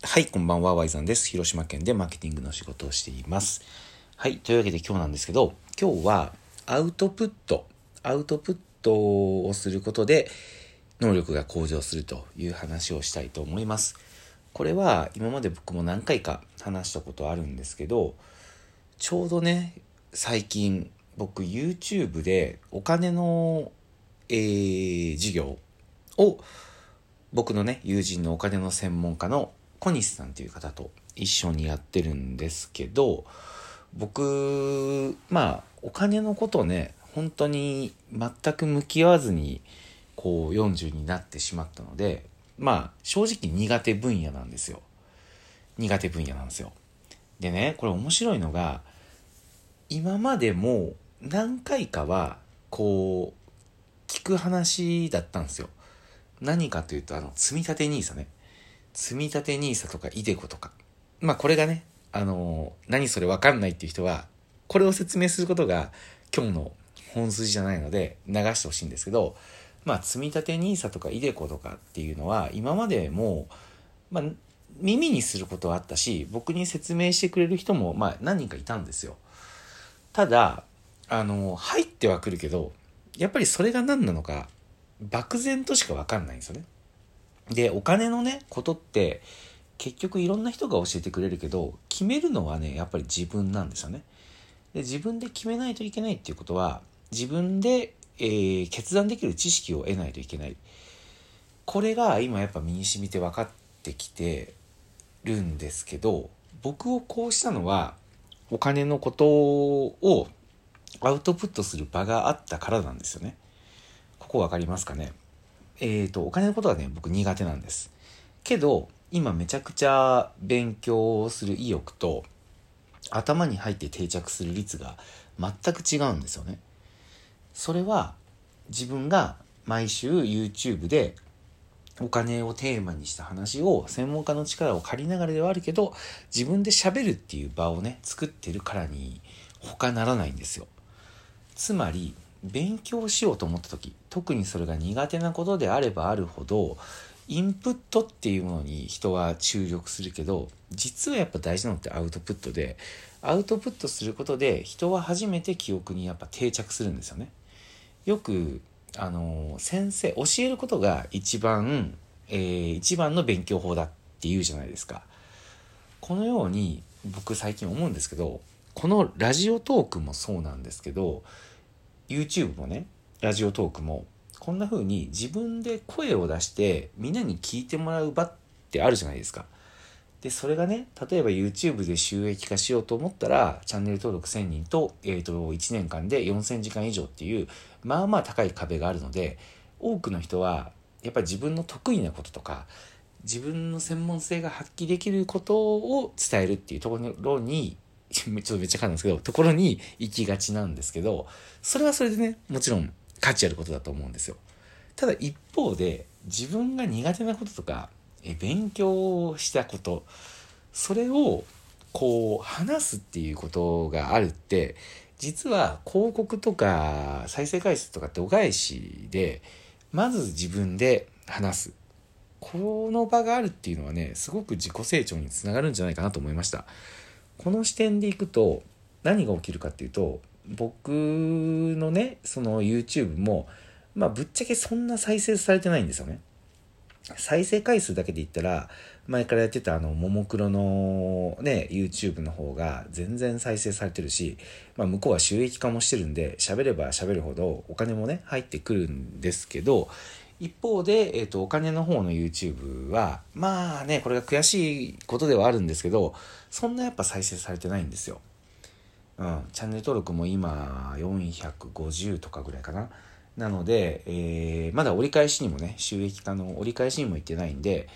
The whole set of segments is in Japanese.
はい、こんばんは、ワイザンです。広島県でマーケティングの仕事をしています。はい、というわけで今日なんですけど、今日はアウトプット、アウトプットをすることで能力が向上するという話をしたいと思います。これは今まで僕も何回か話したことあるんですけど、ちょうどね、最近僕 YouTube でお金の、えー、授業を僕のね、友人のお金の専門家の小西さんという方と一緒にやってるんですけど、僕、まあ、お金のことね、本当に全く向き合わずに、こう40になってしまったので、まあ、正直苦手分野なんですよ。苦手分野なんですよ。でね、これ面白いのが、今までも何回かは、こう、聞く話だったんですよ。何かというと、あの、積み立て NISA ね。積立 NISA とか iDeCo とか。まあこれがね、あのー、何それわかんないっていう人は、これを説明することが今日の本筋じゃないので流してほしいんですけど、まあ積み立て NISA とか iDeCo とかっていうのは今までも、まあ耳にすることはあったし、僕に説明してくれる人もまあ何人かいたんですよ。ただ、あのー、入ってはくるけど、やっぱりそれが何なのか、漠然としかわかんないんですよね。で、お金のね、ことって、結局いろんな人が教えてくれるけど、決めるのはね、やっぱり自分なんですよね。で、自分で決めないといけないっていうことは、自分で、えー、決断できる知識を得ないといけない。これが今やっぱ身に染みて分かってきてるんですけど、僕をこうしたのは、お金のことをアウトプットする場があったからなんですよね。ここ分かりますかね？えっ、ー、と、お金のことはね、僕苦手なんです。けど、今めちゃくちゃ勉強する意欲と、頭に入って定着する率が全く違うんですよね。それは、自分が毎週 YouTube でお金をテーマにした話を専門家の力を借りながらではあるけど、自分で喋るっていう場をね、作ってるからに他ならないんですよ。つまり、勉強しようと思った時特にそれが苦手なことであればあるほどインプットっていうものに人は注力するけど実はやっぱ大事なのってアウトプットでアウトプットすることで人は初めて記憶にやっぱ定着するんですよね。よくあの先生教えることが一番、えー、一番の勉強法だって言うじゃないですか。このように僕最近思うんですけどこのラジオトークもそうなんですけど YouTube もね、ラジオトークも、こんな風に自分で声を出してみんなに聞いてもらう場ってあるじゃないですか。で、それがね、例えば YouTube で収益化しようと思ったら、チャンネル登録1000人と、えっ、ー、と、1年間で4000時間以上っていう、まあまあ高い壁があるので、多くの人は、やっぱり自分の得意なこととか、自分の専門性が発揮できることを伝えるっていうところに ちょっとめっちゃ噛んですけど、ところに行きがちなんですけど、それはそれでね、もちろん価値あることだと思うんですよ。ただ一方で、自分が苦手なこととか、え勉強したこと、それをこう話すっていうことがあるって、実は広告とか再生回数とかってお返しで、まず自分で話す。この場があるっていうのはね、すごく自己成長につながるんじゃないかなと思いました。この視点でいくと何が起きるかっていうと僕のねその YouTube もまあぶっちゃけそんな再生されてないんですよね。再生回数だけで言ったら前からやってたあのももクロのね YouTube の方が全然再生されてるし、まあ、向こうは収益化もしてるんで喋れば喋るほどお金もね入ってくるんですけど一方で、えっ、ー、と、お金の方の YouTube は、まあね、これが悔しいことではあるんですけど、そんなやっぱ再生されてないんですよ。うん、チャンネル登録も今450とかぐらいかな。なので、えー、まだ折り返しにもね、収益化の折り返しにも行ってないんで、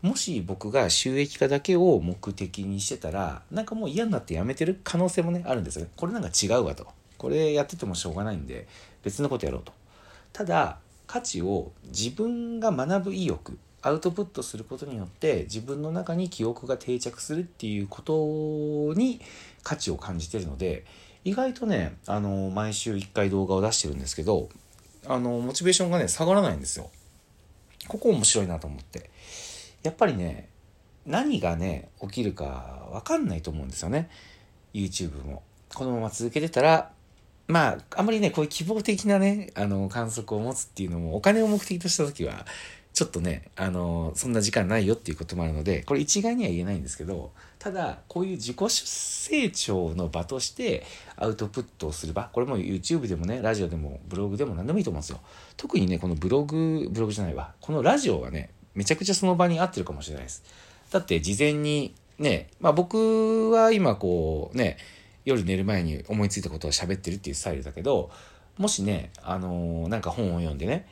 もし僕が収益化だけを目的にしてたら、なんかもう嫌になってやめてる可能性もね、あるんですよね。これなんか違うわと。これやっててもしょうがないんで、別のことやろうと。ただ、価値を自分が学ぶ意欲アウトプットすることによって自分の中に記憶が定着するっていうことに価値を感じてるので意外とねあの毎週1回動画を出してるんですけどあのモチベーションがね下がらないんですよ。ここ面白いなと思って。やっぱりね何がね、起きるかわかんないと思うんですよね。YouTube も。このまま続けてたら、まあ、あんまりね、こういう希望的なね、あの、観測を持つっていうのも、お金を目的とした時は、ちょっとね、あの、そんな時間ないよっていうこともあるので、これ一概には言えないんですけど、ただ、こういう自己成長の場としてアウトプットをする場、これも YouTube でもね、ラジオでもブログでも何でもいいと思うんですよ。特にね、このブログ、ブログじゃないわ、このラジオはね、めちゃくちゃその場に合ってるかもしれないです。だって事前にね、まあ僕は今こうね、夜寝る前に思いついたことを喋ってるっていうスタイルだけど、もしね、あのー、なんか本を読んでね、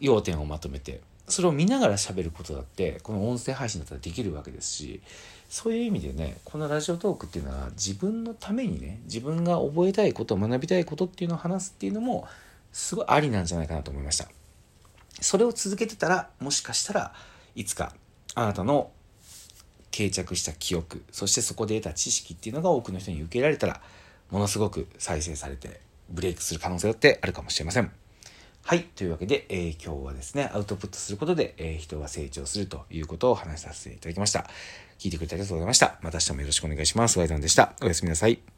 要点をまとめて、それを見ながら喋ることだって、この音声配信だったらできるわけですし、そういう意味でね、このラジオトークっていうのは自分のためにね、自分が覚えたいこと、学びたいことっていうのを話すっていうのも、すごいありなんじゃないかなと思いました。それを続けてたら、もしかしたらいつかあなたの定着した記憶そしてそこで得た知識っていうのが多くの人に受け入れられたらものすごく再生されてブレイクする可能性だってあるかもしれません。はい。というわけで、えー、今日はですね、アウトプットすることで、えー、人は成長するということを話させていただきました。聞いてくれてありがとうございました。また明日もよろしくお願いします。ワイドンでした。おやすみなさい。